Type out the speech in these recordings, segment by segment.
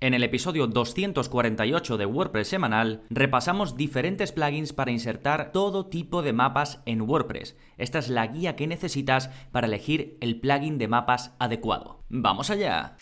En el episodio 248 de WordPress semanal repasamos diferentes plugins para insertar todo tipo de mapas en WordPress. Esta es la guía que necesitas para elegir el plugin de mapas adecuado. ¡Vamos allá!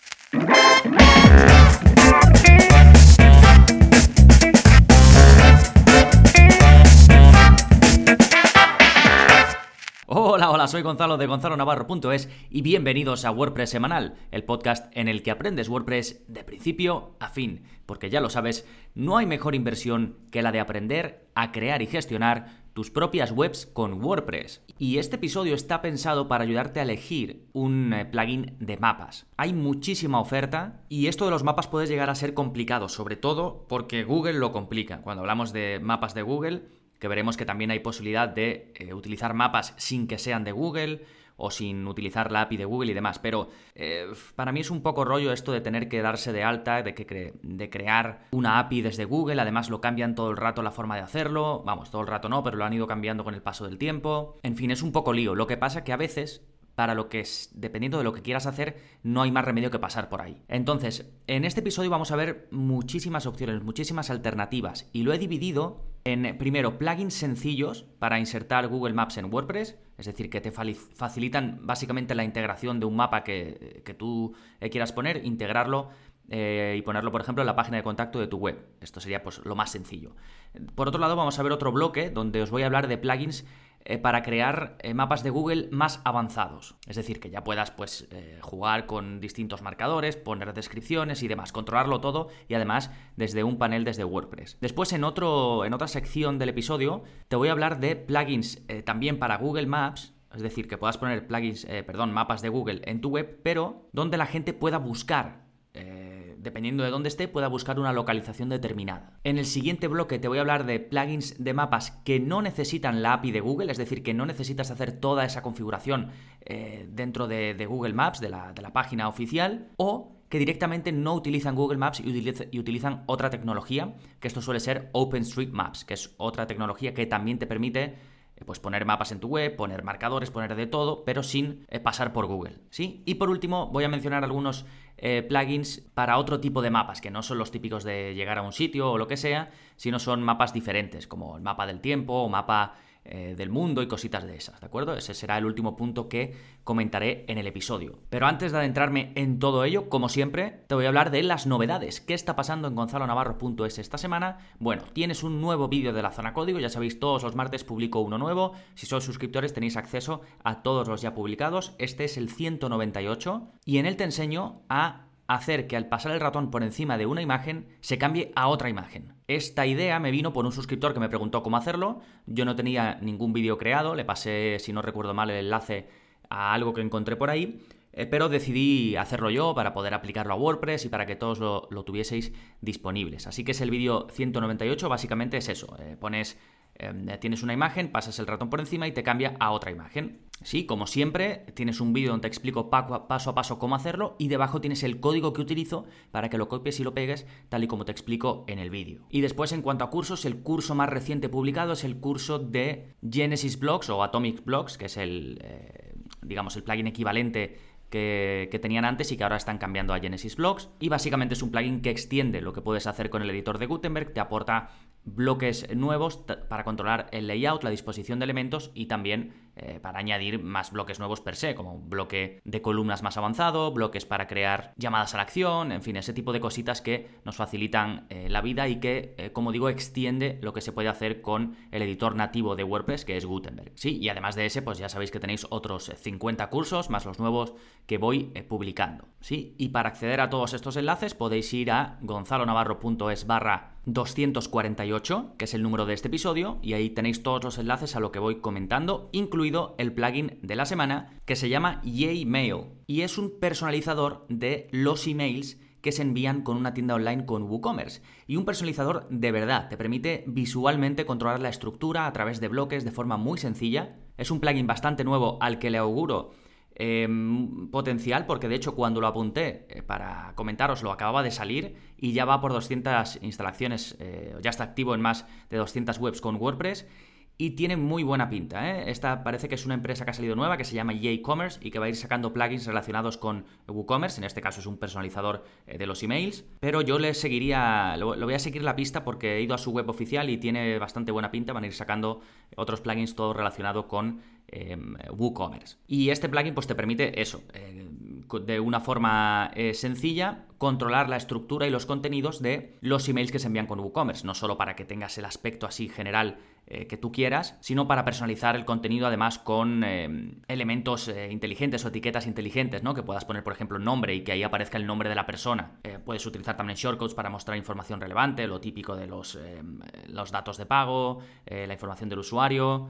Hola, soy Gonzalo de Gonzalo Navarro.es y bienvenidos a WordPress Semanal, el podcast en el que aprendes WordPress de principio a fin, porque ya lo sabes, no hay mejor inversión que la de aprender a crear y gestionar tus propias webs con WordPress. Y este episodio está pensado para ayudarte a elegir un eh, plugin de mapas. Hay muchísima oferta y esto de los mapas puede llegar a ser complicado, sobre todo porque Google lo complica. Cuando hablamos de mapas de Google, que veremos que también hay posibilidad de eh, utilizar mapas sin que sean de Google o sin utilizar la API de Google y demás. Pero eh, para mí es un poco rollo esto de tener que darse de alta, de, que de crear una API desde Google. Además lo cambian todo el rato la forma de hacerlo. Vamos, todo el rato no, pero lo han ido cambiando con el paso del tiempo. En fin, es un poco lío. Lo que pasa que a veces para lo que es, dependiendo de lo que quieras hacer, no hay más remedio que pasar por ahí. Entonces, en este episodio vamos a ver muchísimas opciones, muchísimas alternativas, y lo he dividido en, primero, plugins sencillos para insertar Google Maps en WordPress, es decir, que te facilitan básicamente la integración de un mapa que, tú eh, quieras poner, integrarlo eh, y ponerlo, por ejemplo, en la página de contacto de tu web. Esto sería pues lo más sencillo. Por otro lado, vamos a ver otro bloque donde os voy a hablar de plugins eh, para crear eh, mapas de Google más avanzados. Es decir, que ya puedas pues, eh, jugar con distintos marcadores, poner descripciones y demás, controlarlo todo y además desde un panel desde WordPress. Después en, otro, en otra sección del episodio te voy a hablar de plugins también para Google Maps es decir, que puedas poner plugins, perdón, mapas de Google en tu web, pero donde la gente pueda buscar dependiendo de dónde esté, pueda buscar una localización determinada. En el siguiente bloque te voy a hablar de plugins de mapas que no necesitan la API de Google, es decir, que no necesitas hacer toda esa configuración eh, dentro de, Google Maps, de la, página oficial, o que directamente no utilizan Google Maps y, utilizan otra tecnología, que esto suele ser OpenStreetMaps, que es otra tecnología que también te permite pues poner mapas en tu web, poner marcadores, poner de todo, pero sin eh, pasar por Google, ¿sí? Y por último, voy a mencionar algunos eh, plugins para otro tipo de mapas, que no son los típicos de llegar a un sitio o lo que sea, sino son mapas diferentes, como el mapa del tiempo o mapa eh, del mundo y cositas de esas, ¿de acuerdo? Ese será el último punto que comentaré en el episodio. Pero antes de adentrarme en todo ello, como siempre, te voy a hablar de las novedades. ¿Qué está pasando en gonzalonavarro.es esta semana? Bueno, tienes un nuevo vídeo de la zona código, ya sabéis, todos los martes publico uno nuevo. Si sois suscriptores tenéis acceso a todos los ya publicados. Este es el 198 y en él te enseño a hacer que al pasar el ratón por encima de una imagen se cambie a otra imagen. Esta idea me vino por un suscriptor que me preguntó cómo hacerlo. Yo no tenía ningún vídeo creado, le pasé, si no recuerdo mal, el enlace a algo que encontré por ahí. Eh, pero decidí hacerlo yo para poder aplicarlo a WordPress y para que todos lo, tuvieseis disponibles. Así que es el vídeo 198, básicamente es eso. Eh, pones Em, tienes una imagen, pasas el ratón por encima y te cambia a otra imagen. Sí, como siempre, tienes un vídeo donde te explico paso a paso cómo hacerlo y debajo tienes el código que utilizo para que lo copies y lo pegues tal y como te explico en el vídeo. Y después, en cuanto a cursos, el curso más reciente publicado es el curso de Genesis Blocks o Atomic Blocks, que es el, eh, digamos, el plugin equivalente que, que, tenían antes y que ahora están cambiando a Genesis Blocks. Y básicamente es un plugin que extiende lo que puedes hacer con el editor de Gutenberg, te aporta bloques nuevos para controlar el layout, la disposición de elementos y también eh, para añadir más bloques nuevos per se, como un bloque de columnas más avanzado, bloques para crear llamadas a la acción, en fin, ese tipo de cositas que nos facilitan eh, la vida y que, eh, como digo, extiende lo que se puede hacer con el editor nativo de WordPress, que es Gutenberg. Sí, y además de ese, pues ya sabéis que tenéis otros 50 cursos, más los nuevos que voy publicando. Sí, y para acceder a todos estos enlaces podéis ir a gonzalonavarro.es barra 248, que es el número de este episodio, y ahí tenéis todos los enlaces a lo que voy comentando, incluido el plugin de la semana que se llama Yay Mail y es un personalizador de los emails que se envían con una tienda online con WooCommerce. Y un personalizador de verdad, te permite visualmente controlar la estructura a través de bloques de forma muy sencilla. Es un plugin bastante nuevo al que le auguro em, potencial, porque de hecho cuando lo apunté eh, para comentaros lo acababa de salir y ya va por 200 instalaciones, eh, ya está activo en más de 200 webs con WordPress y tiene muy buena pinta. ¿eh? Esta parece que es una empresa que ha salido nueva que se llama e-commerce y que va a ir sacando plugins relacionados con WooCommerce. En este caso es un personalizador de los emails. Pero yo le seguiría, lo, voy a seguir la pista porque he ido a su web oficial y tiene bastante buena pinta. Van a ir sacando otros plugins todo relacionado con em, WooCommerce. Y este plugin pues te permite eso, eh, de una forma eh, sencilla, controlar la estructura y los contenidos de los emails que se envían con WooCommerce. No solo para que tengas el aspecto así general eh, que tú quieras, sino para personalizar el contenido además con eh, elementos inteligentes o etiquetas inteligentes, ¿no? Que puedas poner, por ejemplo, nombre y que ahí aparezca el nombre de la persona. puedes utilizar también shortcodes para mostrar información relevante, lo típico de los, los datos de pago, la información del usuario,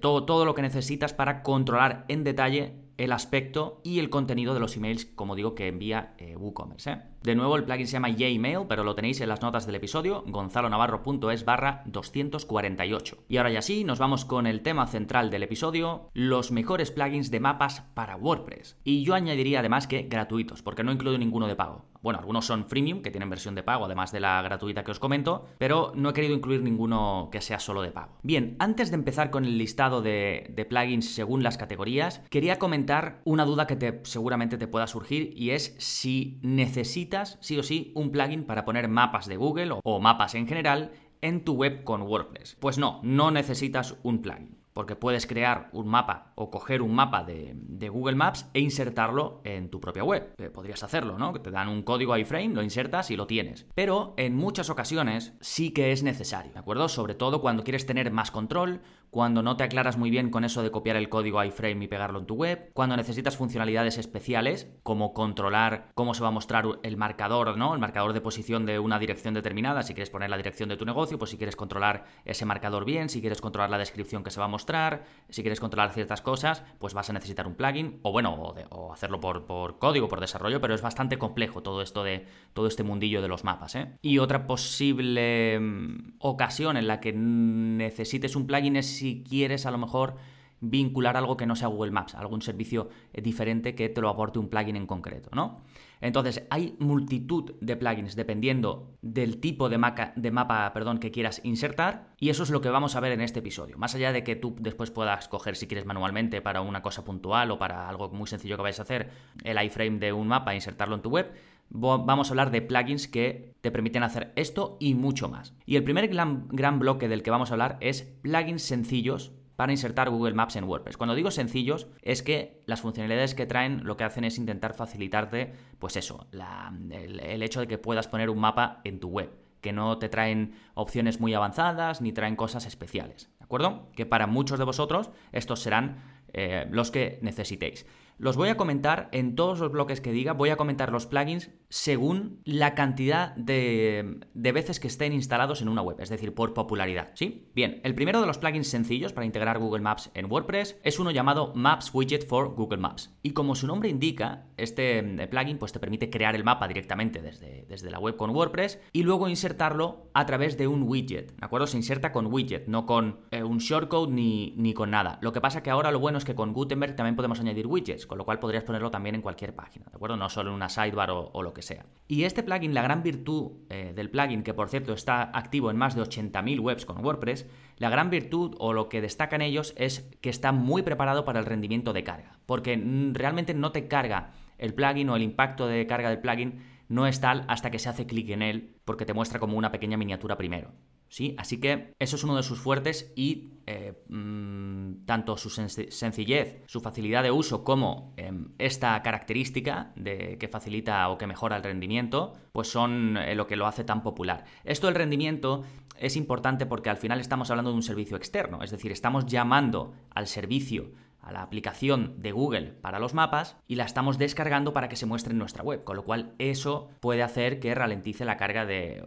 todo, todo lo que necesitas para controlar en detalle el aspecto y el contenido de los emails, como digo, que envía WooCommerce. De nuevo, el plugin se llama Yemail, pero lo tenéis en las notas del episodio, gonzalonavarro.es barra 248. Y ahora ya sí, nos vamos con el tema central del episodio, los mejores plugins de mapas para WordPress. Y yo añadiría además que gratuitos, porque no incluyo ninguno de pago. Bueno, algunos son freemium, que tienen versión de pago, además de la gratuita que os comento, pero no he querido incluir ninguno que sea solo de pago. Bien, antes de empezar con el listado de, plugins según las categorías, quería comentar una duda que te, seguramente te pueda surgir y es si necesitas sí o sí un plugin para poner mapas de Google o, mapas en general en tu web con WordPress. Pues no, no necesitas un plugin porque puedes crear un mapa o coger un mapa de, Google Maps e insertarlo en tu propia web. Eh, podrías hacerlo, ¿no? Te dan un código iframe, lo insertas y lo tienes. Pero en muchas ocasiones sí que es necesario, ¿de acuerdo? Sobre todo cuando quieres tener más control, cuando no te aclaras muy bien con eso de copiar el código iframe y pegarlo en tu web, cuando necesitas funcionalidades especiales como controlar cómo se va a mostrar el marcador, ¿no? El marcador de posición de una dirección determinada, si quieres poner la dirección de tu negocio, pues si quieres controlar ese marcador bien, si quieres controlar la descripción que se va a mostrar, si quieres controlar ciertas cosas, pues vas a necesitar un plugin o bueno, o, hacerlo por, por, código, por desarrollo, pero es bastante complejo todo esto de todo este mundillo de los mapas, ¿eh? Y otra posible mm, ocasión en la que necesites un plugin es si quieres a lo mejor vincular algo que no sea Google Maps, algún servicio eh, diferente que te lo aporte un plugin en concreto, ¿no? Entonces, hay multitud de plugins dependiendo del tipo de, de mapa perdón, que quieras insertar y eso es lo que vamos a ver en este episodio. Más allá de que tú después puedas coger si quieres manualmente para una cosa puntual o para algo muy sencillo que vayas a hacer, el iframe de un mapa e insertarlo en tu web, vamos a hablar de plugins que te permiten hacer esto y mucho más. Y el primer gran, bloque del que vamos a hablar es plugins sencillos para insertar Google Maps en WordPress. Cuando digo sencillos, es que las funcionalidades que traen lo que hacen es intentar facilitarte, pues eso, el, hecho de que puedas poner un mapa en tu web que no te traen opciones muy avanzadas ni traen cosas especiales, ¿de acuerdo? Que para muchos de vosotros estos serán eh, los que necesitéis. Los voy a comentar en todos los bloques que diga, voy a comentar los plugins según la cantidad de, veces que estén instalados en una web, es decir, por popularidad, ¿sí? Bien, el primero de los plugins sencillos para integrar Google Maps en WordPress es uno llamado Maps Widget for Google Maps. Y como su nombre indica, este eh, plugin pues, te permite crear el mapa directamente desde, desde la web con WordPress y luego insertarlo a través de un widget, ¿de acuerdo? Se inserta con widget, no con eh, un shortcode ni, ni con nada. Lo que pasa que ahora lo bueno es que con Gutenberg también podemos añadir widgets con lo cual podrías ponerlo también en cualquier página, ¿de acuerdo? No solo en una sidebar o, lo que sea. Y este plugin, la gran virtud eh, del plugin, que por cierto está activo en más de 80.000 webs con WordPress, la gran virtud o lo que destacan ellos es que está muy preparado para el rendimiento de carga, porque realmente no te carga el plugin o el impacto de carga del plugin no es tal hasta que se hace clic en él, porque te muestra como una pequeña miniatura primero. ¿Sí? Así que eso es uno de sus fuertes y eh, mm, tanto su sencillez, su facilidad de uso como em, esta característica de que facilita o que mejora el rendimiento, pues son eh, lo que lo hace tan popular. Esto del rendimiento es importante porque al final estamos hablando de un servicio externo, es decir, estamos llamando al servicio a la aplicación de Google para los mapas y la estamos descargando para que se muestre en nuestra web, con lo cual eso puede hacer que ralentice la carga de,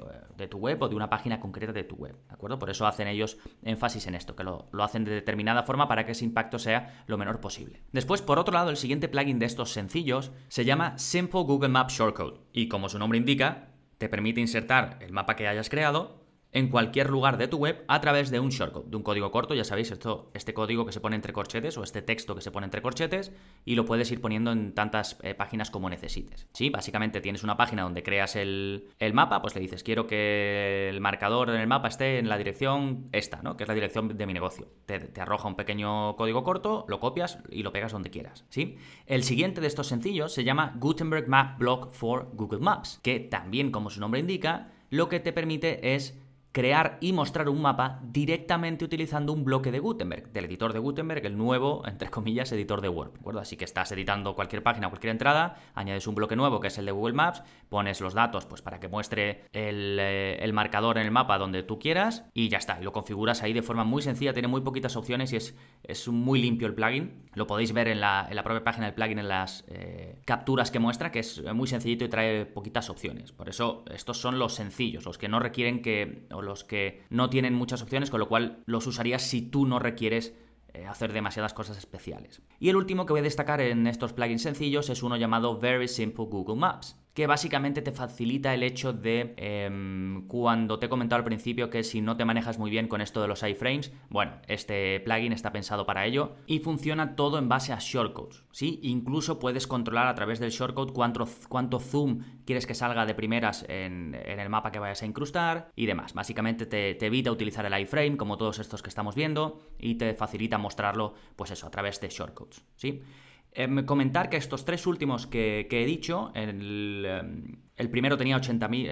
tu web o de una página concreta de tu web, ¿de acuerdo? Por eso hacen ellos énfasis en esto, que lo, lo hacen de determinada forma para que ese impacto sea lo menor posible. Después, por otro lado, el siguiente plugin de estos sencillos se llama Simple Google Maps Shortcode y como su nombre indica, te permite insertar el mapa que hayas creado en cualquier lugar de tu web a través de un shortcode, de un código corto, ya sabéis, esto, este código que se pone entre corchetes o este texto que se pone entre corchetes y lo puedes ir poniendo en tantas eh, páginas como necesites. Sí, básicamente tienes una página donde creas el, mapa, pues le dices, quiero que el marcador en el mapa esté en la dirección esta, ¿no? Que es la dirección de mi negocio. Te, te arroja un pequeño código corto, lo copias y lo pegas donde quieras, ¿sí? El siguiente de estos sencillos se llama Gutenberg Map Block for Google Maps, que también, como su nombre indica, lo que te permite es crear y mostrar un mapa directamente utilizando un bloque de Gutenberg, del editor de Gutenberg, el nuevo, entre comillas, editor de Word. ¿de? Así que estás editando cualquier página, cualquier entrada, añades un bloque nuevo que es el de Google Maps, pones los datos pues, para que muestre el, eh, marcador en el mapa donde tú quieras y ya está. Y lo configuras ahí de forma muy sencilla, tiene muy poquitas opciones y es, es muy limpio el plugin. Lo podéis ver en la, propia página del plugin, en las eh, capturas que muestra, que es muy sencillito y trae poquitas opciones. Por eso estos son los sencillos, los que no requieren que los que no tienen muchas opciones, con lo cual los usarías si tú no requieres eh, hacer demasiadas cosas especiales. Y el último que voy a destacar en estos plugins sencillos es uno llamado Very Simple Google Maps que básicamente te facilita el hecho de em, cuando te he comentado al principio que si no te manejas muy bien con esto de los iframes, bueno, este plugin está pensado para ello y funciona todo en base a shortcodes, ¿sí? Incluso puedes controlar a través del shortcode cuánto, cuánto zoom quieres que salga de primeras en, el mapa que vayas a incrustar y demás. Básicamente te, te evita utilizar el iframe como todos estos que estamos viendo y te facilita mostrarlo, pues eso, a través de shortcodes, ¿sí? Em, comentar que estos tres últimos que, he dicho, el, em, el primero tenía 80.000,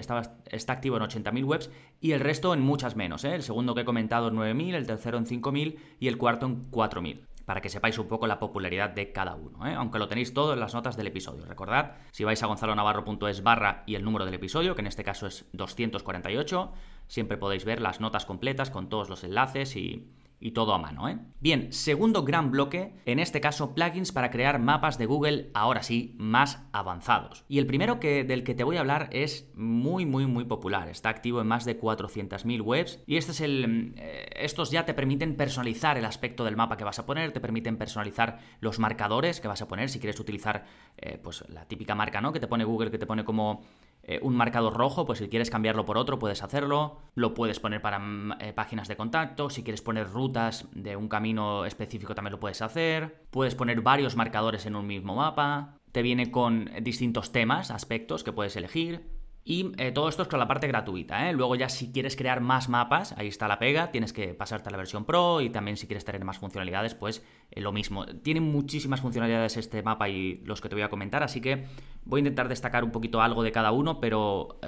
está activo en 80.000 webs y el resto en muchas menos. ¿eh? El segundo que he comentado en 9.000, el tercero en 5.000 y el cuarto en 4.000 para que sepáis un poco la popularidad de cada uno, ¿eh? aunque lo tenéis todo en las notas del episodio. Recordad, si vais a gonzalonavarro.es barra y el número del episodio, que en este caso es 248, siempre podéis ver las notas completas con todos los enlaces y, y todo a mano, ¿eh? Bien, segundo gran bloque, en este caso plugins para crear mapas de Google, ahora sí, más avanzados. Y el primero que, del que te voy a hablar es muy, muy, muy popular. Está activo en más de 400.000 webs y este es el, eh, estos ya te permiten personalizar el aspecto del mapa que vas a poner, te permiten personalizar los marcadores que vas a poner si quieres utilizar eh, pues la típica marca, ¿no? Que te pone Google, que te pone como eh, un marcador rojo, pues si quieres cambiarlo por otro puedes hacerlo, lo puedes poner para mm, eh, páginas de contacto, si quieres poner rutas de un camino específico también lo puedes hacer, puedes poner varios marcadores en un mismo mapa, te viene con distintos temas, aspectos que puedes elegir, y eh, todo esto es con la parte gratuita. ¿eh? Luego ya si quieres crear más mapas, ahí está la pega, tienes que pasarte a la versión Pro y también si quieres tener más funcionalidades, pues lo mismo. Tiene muchísimas funcionalidades este mapa y los que te voy a comentar, así que voy a intentar destacar un poquito algo de cada uno, pero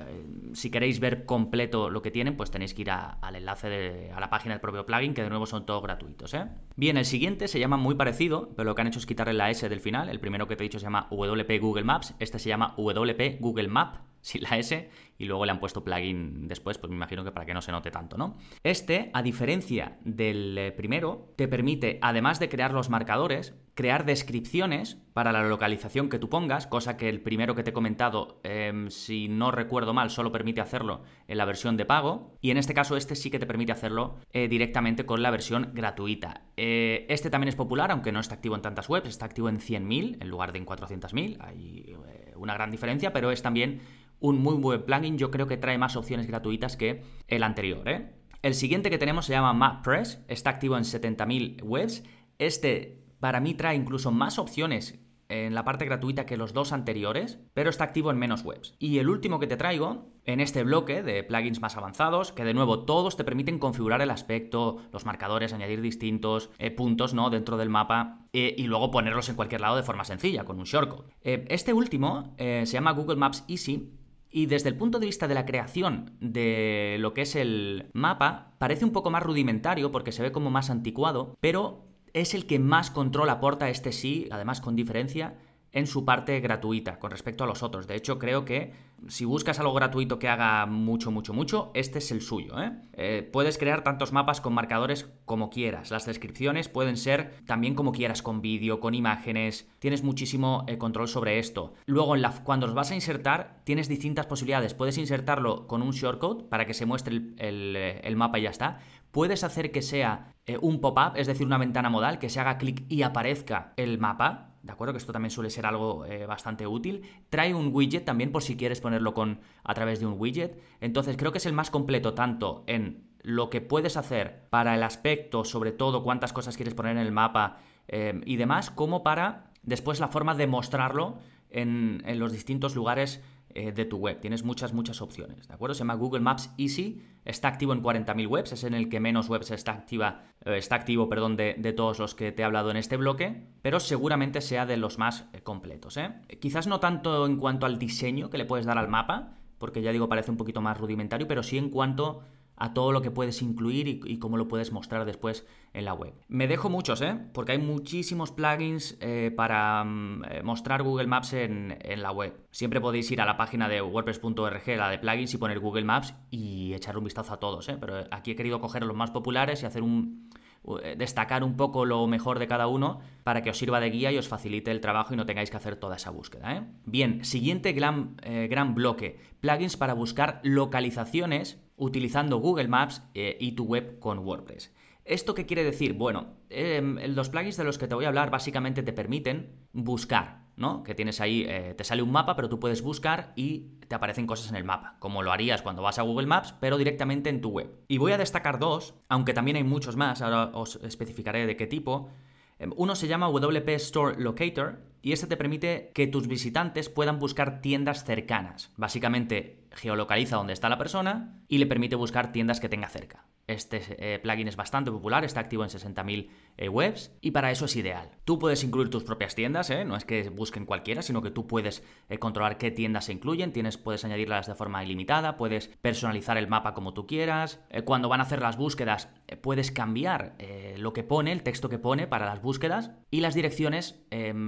si queréis ver completo lo que tienen, pues tenéis que ir al enlace de, a la página del propio plugin, que de nuevo son todos gratuitos. Bien, el siguiente se llama muy parecido, pero lo que han hecho es quitarle la S del final. El primero que te he dicho se llama WP Google Maps, este se llama WP Google Map sin la S, y luego le han puesto plugin después, pues me imagino que para que no se note tanto, ¿no? Este, a diferencia del eh, primero, te permite, además de crear los marcadores, crear descripciones para la localización que tú pongas, cosa que el primero que te he comentado, em, si no recuerdo mal, solo permite hacerlo en la versión de pago, y en este caso este sí que te permite hacerlo eh, directamente con la versión gratuita. Eh, este también es popular, aunque no está activo en tantas webs, está activo en 100.000 en lugar de en 400.000, hay una gran diferencia, pero es también un muy buen plugin. Yo creo que trae más opciones gratuitas que el anterior. ¿eh? El siguiente que tenemos se llama MapPress. Está activo en 70.000 webs. Este para mí trae incluso más opciones en la parte gratuita que los dos anteriores, pero está activo en menos webs. Y el último que te traigo, en este bloque de plugins más avanzados, que de nuevo todos te permiten configurar el aspecto, los marcadores, añadir distintos eh, puntos ¿no? dentro del mapa eh, y luego ponerlos en cualquier lado de forma sencilla, con un shortcode. Este último se llama Google Maps Easy y desde el punto de vista de la creación de lo que es el mapa, parece un poco más rudimentario porque se ve como más anticuado, pero es el que más control aporta este sí, además con diferencia, en su parte gratuita con respecto a los otros. De hecho, creo que si buscas algo gratuito que haga mucho, mucho, mucho, este es el suyo. ¿eh? Eh, puedes crear tantos mapas con marcadores como quieras. Las descripciones pueden ser también como quieras, con vídeo, con imágenes. Tienes muchísimo eh, control sobre esto. Luego, en cuando los vas a insertar, tienes distintas posibilidades. Puedes insertarlo con un shortcode para que se muestre el, el mapa y ya está. Puedes hacer que sea un pop-up, es decir, una ventana modal, que se haga clic y aparezca el mapa ¿de acuerdo? Que esto también suele ser algo eh, bastante útil. Trae un widget también por si quieres ponerlo con, a través de un widget. Entonces creo que es el más completo tanto en lo que puedes hacer para el aspecto, sobre todo cuántas cosas quieres poner en el mapa eh, y demás, como para después la forma de mostrarlo en, en los distintos lugares eh, de tu web. Tienes muchas, muchas opciones, ¿de acuerdo? Se llama Google Maps Easy, está activo en 40.000 webs, es en el que menos webs está, activa, eh, está activo perdón, de, todos los que te he hablado en este bloque, pero seguramente sea de los más eh, completos. Quizás no tanto en cuanto al diseño que le puedes dar al mapa, porque ya digo, parece un poquito más rudimentario, pero sí en cuanto a todo lo que puedes incluir y, cómo lo puedes mostrar después en la web. Me dejo muchos, ¿eh? Porque hay muchísimos plugins eh, para mm, eh, mostrar Google Maps en, la web. Siempre podéis ir a la página de wordpress.org, la de plugins, y poner Google Maps y echar un vistazo a todos, ¿eh? Pero aquí he querido coger los más populares y hacer un, eh, destacar un poco lo mejor de cada uno para que os sirva de guía y os facilite el trabajo y no tengáis que hacer toda esa búsqueda. ¿eh? Bien, siguiente gran, gran, bloque, plugins para buscar localizaciones utilizando Google Maps y tu web con WordPress. ¿Esto qué quiere decir? Bueno, em, los plugins de los que te voy a hablar básicamente te permiten buscar ¿no? Que tienes ahí, eh, te sale un mapa, pero tú puedes buscar y te aparecen cosas en el mapa, como lo harías cuando vas a Google Maps, pero directamente en tu web. Y voy a destacar dos, aunque también hay muchos más, ahora os especificaré de qué tipo. Em, uno se llama WP Store Locator y este te permite que tus visitantes puedan buscar tiendas cercanas. Básicamente geolocaliza dónde está la persona y le permite buscar tiendas que tenga cerca. Este eh, plugin es bastante popular, está activo en 60.000 eh, webs y para eso es ideal. Tú puedes incluir tus propias tiendas, ¿eh? no es que busquen cualquiera, sino que tú puedes controlar qué tiendas se incluyen, tienes, puedes añadirlas de forma ilimitada, puedes personalizar el mapa como tú quieras. cuando van a hacer las búsquedas, puedes cambiar lo que pone, el texto que pone para las búsquedas y las direcciones em,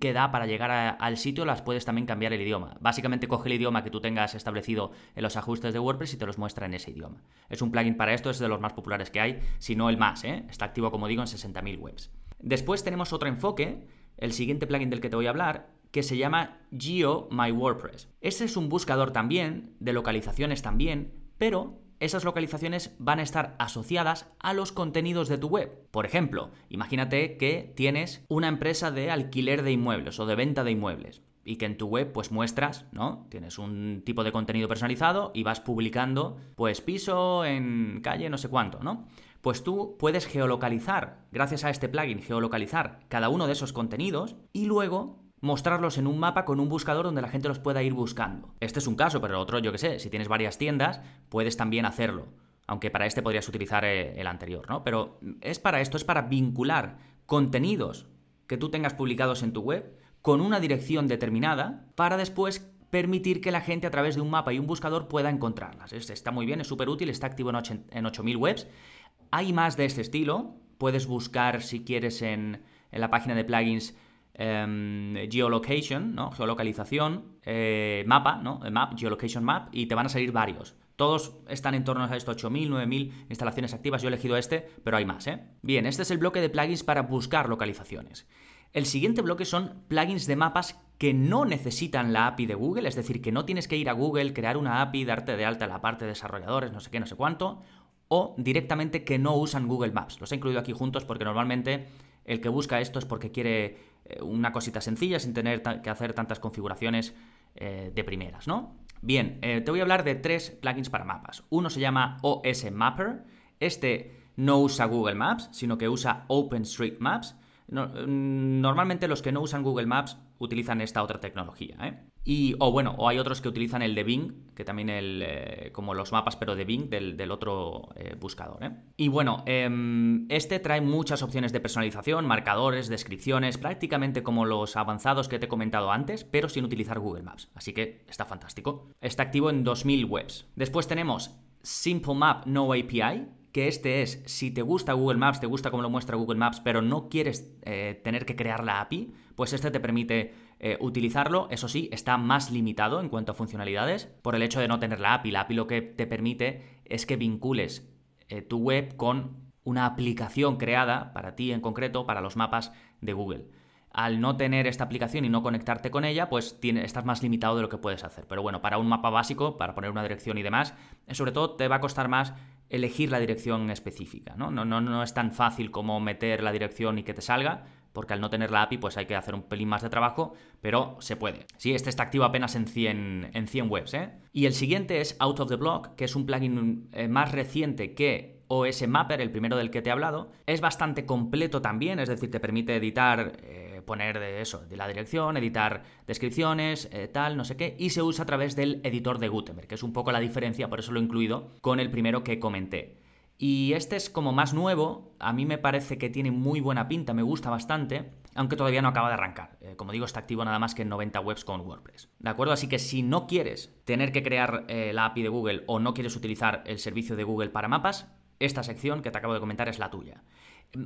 que da para llegar al sitio las puedes también cambiar el idioma. Básicamente coge el idioma que tú tengas establecido en los ajustes de WordPress y te los muestra en ese idioma. Es un plugin para esto, es de los más populares que hay, si no el más, ¿eh? está activo como digo en 60.000 webs. Después tenemos otro enfoque, el siguiente plugin del que te voy a hablar, que se llama Geo My WordPress. Ese es un buscador también, de localizaciones también, pero esas localizaciones van a estar asociadas a los contenidos de tu web. Por ejemplo, imagínate que tienes una empresa de alquiler de inmuebles o de venta de inmuebles y que en tu web pues muestras, ¿no? Tienes un tipo de contenido personalizado y vas publicando pues piso en calle no sé cuánto, ¿no? Pues tú puedes geolocalizar, gracias a este plugin, geolocalizar cada uno de esos contenidos y luego mostrarlos en un mapa con un buscador donde la gente los pueda ir buscando. Este es un caso, pero el otro, yo que sé, si tienes varias tiendas, puedes también hacerlo. Aunque para este podrías utilizar eh, el anterior, ¿no? Pero es para esto, es para vincular contenidos que tú tengas publicados en tu web con una dirección determinada para después permitir que la gente a través de un mapa y un buscador pueda encontrarlas. Está muy bien, es súper útil, está activo en 8.000 webs. Hay más de este estilo. Puedes buscar, si quieres, en, en la página de plugins Em, geolocation, ¿no? Geolocalización, eh, mapa, ¿no? Map, geolocation map, y te van a salir varios. Todos están en torno a estos 8.000, 9.000 instalaciones activas. Yo he elegido este, pero hay más, ¿eh? Bien, este es el bloque de plugins para buscar localizaciones. El siguiente bloque son plugins de mapas que no necesitan la API de Google, es decir, que no tienes que ir a Google, crear una API, darte de alta la parte de desarrolladores, no sé qué, no sé cuánto, o directamente que no usan Google Maps. Los he incluido aquí juntos porque normalmente el que busca esto es porque quiere eh, una cosita sencilla sin tener que hacer tantas configuraciones eh, de primeras, ¿no? Bien, eh, te voy a hablar de tres plugins para mapas. Uno se llama OS Mapper. Este no usa Google Maps, sino que usa OpenStreetMaps. Mm, normalmente los que no usan Google Maps utilizan esta otra tecnología. ¿eh? Y, o bueno, o hay otros que utilizan el de Bing, que también el, eh, como los mapas, pero de Bing, del, otro eh, buscador. Y bueno, em, este trae muchas opciones de personalización, marcadores, descripciones, prácticamente como los avanzados que te he comentado antes, pero sin utilizar Google Maps. Así que está fantástico. Está activo en 2000 webs. Después tenemos Simple Map No API, que este es, si te gusta Google Maps, te gusta cómo lo muestra Google Maps, pero no quieres eh, tener que crear la API, pues este te permite eh, utilizarlo. Eso sí, está más limitado en cuanto a funcionalidades por el hecho de no tener la API. La API lo que te permite es que vincules eh, tu web con una aplicación creada para ti en concreto, para los mapas de Google al no tener esta aplicación y no conectarte con ella, pues estás más limitado de lo que puedes hacer. Pero bueno, para un mapa básico, para poner una dirección y demás, sobre todo te va a costar más elegir la dirección específica. ¿no? No, no, no es tan fácil como meter la dirección y que te salga, porque al no tener la API pues hay que hacer un pelín más de trabajo, pero se puede. Sí, este está activo apenas en 100, en 100 webs. ¿eh? Y el siguiente es Out of the Block, que es un plugin eh, más reciente que OS Mapper, el primero del que te he hablado. Es bastante completo también, es decir, te permite editar... Eh, poner de eso, de la dirección, editar descripciones, eh, tal, no sé qué, y se usa a través del editor de Gutenberg, que es un poco la diferencia, por eso lo he incluido con el primero que comenté. Y este es como más nuevo, a mí me parece que tiene muy buena pinta, me gusta bastante, aunque todavía no acaba de arrancar. Eh, como digo, está activo nada más que en 90 webs con WordPress. ¿De acuerdo? Así que si no quieres tener que crear eh, la API de Google o no quieres utilizar el servicio de Google para mapas, esta sección que te acabo de comentar es la tuya.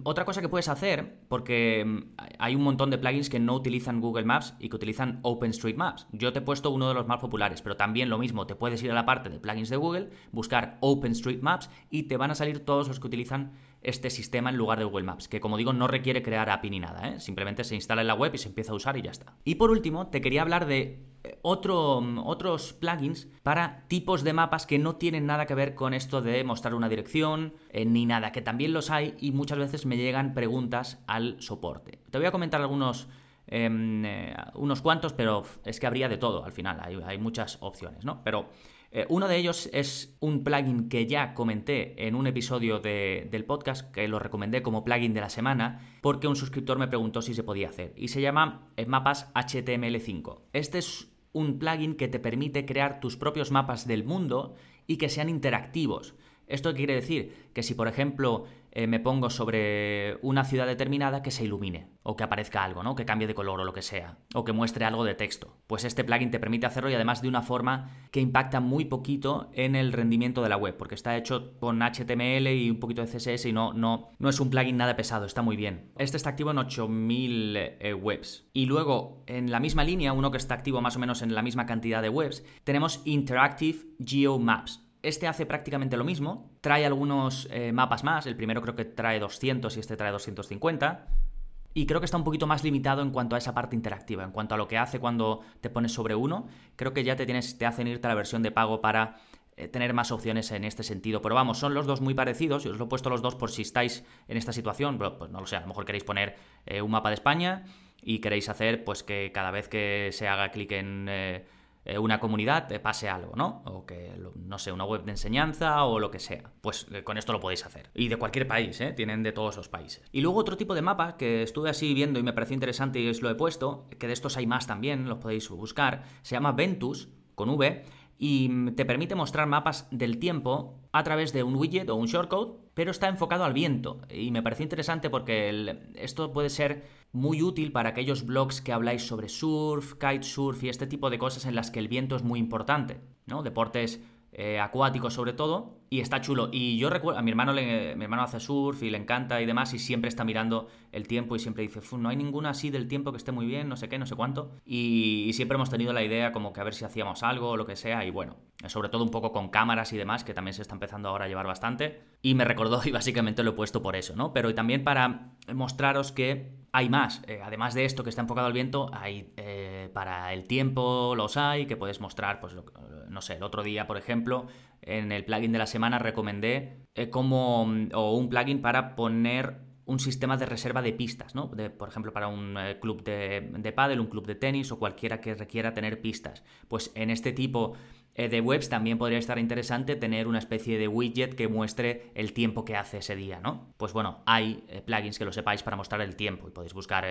Otra cosa que puedes hacer, porque mm, hay un montón de plugins que no utilizan Google Maps y que utilizan OpenStreetMaps. Yo te he puesto uno de los más populares, pero también lo mismo, te puedes ir a la parte de plugins de Google, buscar OpenStreetMaps y te van a salir todos los que utilizan este sistema en lugar de Google Maps, que como digo no requiere crear API ni nada, ¿eh? simplemente se instala en la web y se empieza a usar y ya está. Y por último, te quería hablar de eh, mm, otros plugins para tipos de mapas que no tienen nada que ver con esto de mostrar una dirección eh, ni nada, que también los hay y muchas veces me llegan preguntas al soporte. Te voy a comentar algunos em, unos cuantos, pero es que habría de todo al final, hay, hay muchas opciones, ¿no? Pero eh, uno de ellos es un plugin que ya comenté en un episodio del podcast, que lo recomendé como plugin de la semana, porque un suscriptor me preguntó si se podía hacer. Y se llama eh, Mapas HTML5. Este es un plugin que te permite crear tus propios mapas del mundo y que sean interactivos. ¿Esto quiere decir? Que si, por ejemplo, eh, me pongo sobre una ciudad determinada, que se ilumine, o que aparezca algo, ¿no? Que cambie de color o lo que sea, o que muestre algo de texto. Pues este plugin te permite hacerlo y además de una forma que impacta muy poquito en el rendimiento de la web, porque está hecho con HTML y un poquito de CSS y no, no, no es un plugin nada pesado, está muy bien. Este está activo en 8000 eh, webs. Y luego, en la misma línea, uno que está activo más o menos en la misma cantidad de webs, tenemos Interactive Geo Maps. Este hace prácticamente lo mismo, trae algunos eh, mapas más, el primero creo que trae 200 y este trae 250, y creo que está un poquito más limitado en cuanto a esa parte interactiva, en cuanto a lo que hace cuando te pones sobre uno, creo que ya te, tienes, te hacen irte a la versión de pago para eh, tener más opciones en este sentido. Pero vamos, son los dos muy parecidos, y os lo he puesto los dos por si estáis en esta situación, pues no lo sé, a lo mejor queréis poner eh, un mapa de España y queréis hacer pues que cada vez que se haga clic en eh, una comunidad te pase algo, ¿no? O que, no sé, una web de enseñanza o lo que sea. Pues eh, con esto lo podéis hacer. Y de cualquier país, ¿eh? Tienen de todos los países. Y luego otro tipo de mapa que estuve así viendo y me pareció interesante y os lo he puesto, que de estos hay más también, los podéis buscar, se llama Ventus, con V, y te permite mostrar mapas del tiempo a través de un widget o un shortcode, pero está enfocado al viento. Y me pareció interesante porque esto puede ser muy útil para aquellos blogs que habláis sobre surf, kitesurf y este tipo de cosas en las que el viento es muy importante, ¿no? Deportes eh, acuático sobre todo, y está chulo. Y yo recuerdo, a mi hermano, le, mi hermano hace surf y le encanta y demás, y siempre está mirando el tiempo y siempre dice, no hay ninguna así del tiempo que esté muy bien, no sé qué, no sé cuánto. Y, siempre hemos tenido la idea como que a ver si hacíamos algo o lo que sea, y bueno, sobre todo un poco con cámaras y demás, que también se está empezando ahora a llevar bastante. Y me recordó y básicamente lo he puesto por eso, ¿no? Pero también para mostraros que hay más. Eh, además de esto que está enfocado al viento, hay eh, para el tiempo los hay, que puedes mostrar, pues no sé, el otro día, por ejemplo, en el plugin de la semana recomendé eh, como, o un plugin para poner un sistema de reserva de pistas, ¿no? por ejemplo, para un eh, club de, de pádel, un club de tenis o cualquiera que requiera tener pistas. Pues en este tipo eh, de webs también podría estar interesante tener una especie de widget que muestre el tiempo que hace ese día, ¿no? Pues bueno, hay plugins que lo sepáis para mostrar el tiempo y podéis buscar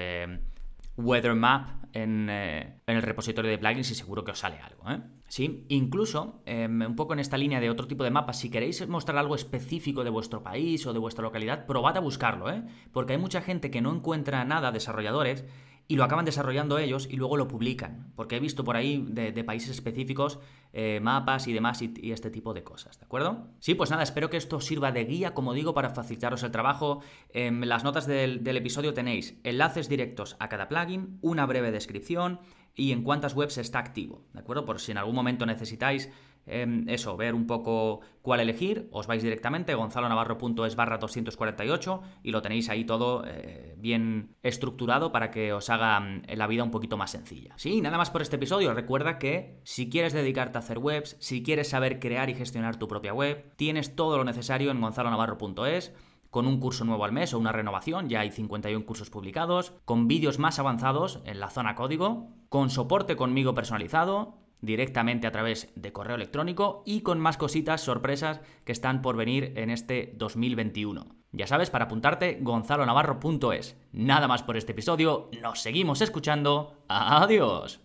Weather Map en, en, el repositorio de plugins y seguro que os sale algo, ¿eh? ¿sí? Incluso, em, un poco en esta línea de otro tipo de mapas, si queréis mostrar algo específico de vuestro país o de vuestra localidad, probad a buscarlo, ¿eh? Porque hay mucha gente que no encuentra nada, desarrolladores, y lo acaban desarrollando ellos y luego lo publican. Porque he visto por ahí de, países específicos eh, mapas y demás y, este tipo de cosas, ¿de acuerdo? Sí, pues nada, espero que esto sirva de guía, como digo, para facilitaros el trabajo. En las notas del episodio tenéis enlaces directos a cada plugin, una breve descripción y en cuántas webs está activo, ¿de acuerdo? Por si en algún momento necesitáis em, eso, ver un poco cuál elegir, os vais directamente gonzalonavarro.es barra 248 y lo tenéis ahí todo eh, bien estructurado para que os haga mm, la vida un poquito más sencilla. Sí, nada más por este episodio. Recuerda que si quieres dedicarte a hacer webs, si quieres saber crear y gestionar tu propia web, tienes todo lo necesario en gonzalonavarro.es con un curso nuevo al mes o una renovación, ya hay 51 cursos publicados, con vídeos más avanzados en la zona código, con soporte conmigo personalizado, directamente a través de correo electrónico y con más cositas, sorpresas que están por venir en este 2021. Ya sabes, para apuntarte, gonzalonavarro.es. Nada más por este episodio, nos seguimos escuchando. Adiós.